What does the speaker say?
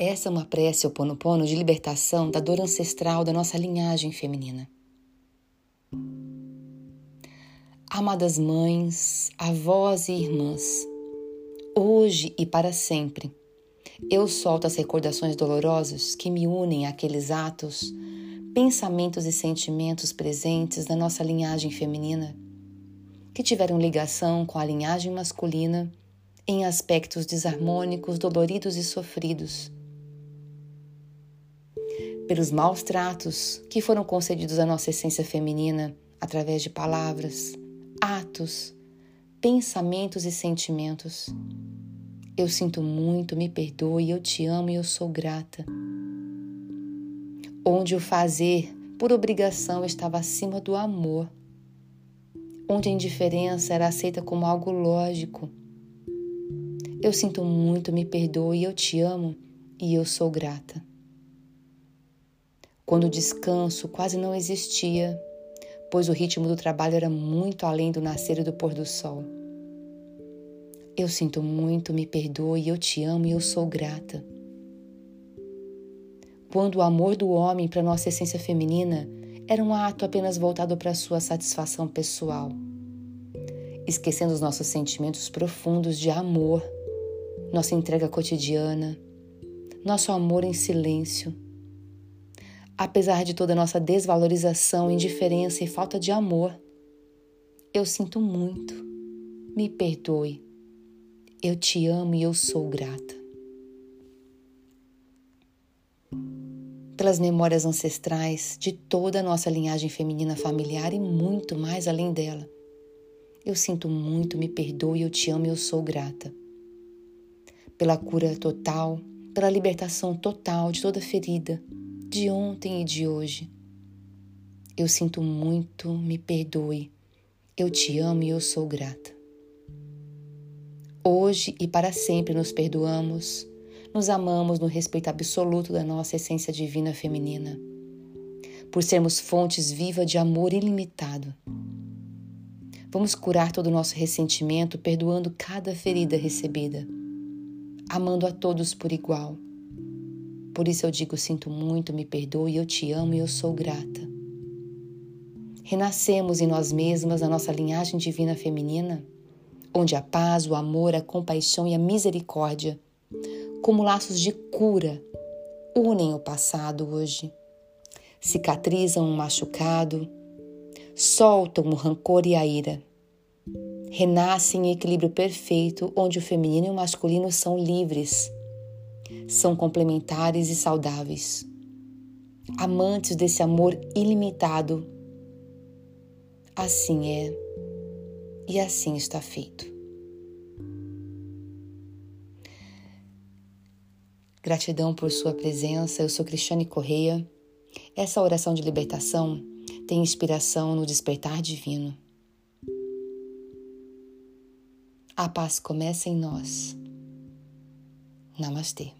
Essa é uma prece ao Ponopono de libertação da dor ancestral da nossa linhagem feminina. Amadas mães, avós e irmãs, hoje e para sempre, eu solto as recordações dolorosas que me unem àqueles atos, pensamentos e sentimentos presentes na nossa linhagem feminina, que tiveram ligação com a linhagem masculina em aspectos desarmônicos, doloridos e sofridos. Pelos maus tratos que foram concedidos à nossa essência feminina através de palavras, atos, pensamentos e sentimentos. Eu sinto muito, me perdoe, eu te amo e eu sou grata. Onde o fazer por obrigação estava acima do amor, onde a indiferença era aceita como algo lógico. Eu sinto muito, me perdoe, eu te amo e eu sou grata. Quando o descanso quase não existia, pois o ritmo do trabalho era muito além do nascer e do pôr do sol. Eu sinto muito, me perdoe, eu te amo e eu sou grata. Quando o amor do homem para nossa essência feminina era um ato apenas voltado para sua satisfação pessoal, esquecendo os nossos sentimentos profundos de amor, nossa entrega cotidiana, nosso amor em silêncio Apesar de toda a nossa desvalorização, indiferença e falta de amor, eu sinto muito. Me perdoe. Eu te amo e eu sou grata. Pelas memórias ancestrais de toda a nossa linhagem feminina familiar e muito mais além dela. Eu sinto muito, me perdoe, eu te amo e eu sou grata. Pela cura total, pela libertação total de toda ferida, de ontem e de hoje. Eu sinto muito, me perdoe. Eu te amo e eu sou grata. Hoje e para sempre nos perdoamos, nos amamos no respeito absoluto da nossa essência divina feminina, por sermos fontes vivas de amor ilimitado. Vamos curar todo o nosso ressentimento, perdoando cada ferida recebida, amando a todos por igual por isso eu digo: sinto muito, me perdoe, eu te amo e eu sou grata. Renascemos em nós mesmas, na nossa linhagem divina feminina, onde a paz, o amor, a compaixão e a misericórdia, como laços de cura, unem o passado hoje, cicatrizam o um machucado, soltam o rancor e a ira. Renascem em equilíbrio perfeito, onde o feminino e o masculino são livres são complementares e saudáveis. Amantes desse amor ilimitado. Assim é e assim está feito. Gratidão por sua presença. Eu sou Cristiane Correia. Essa oração de libertação tem inspiração no despertar divino. A paz começa em nós. Namastê.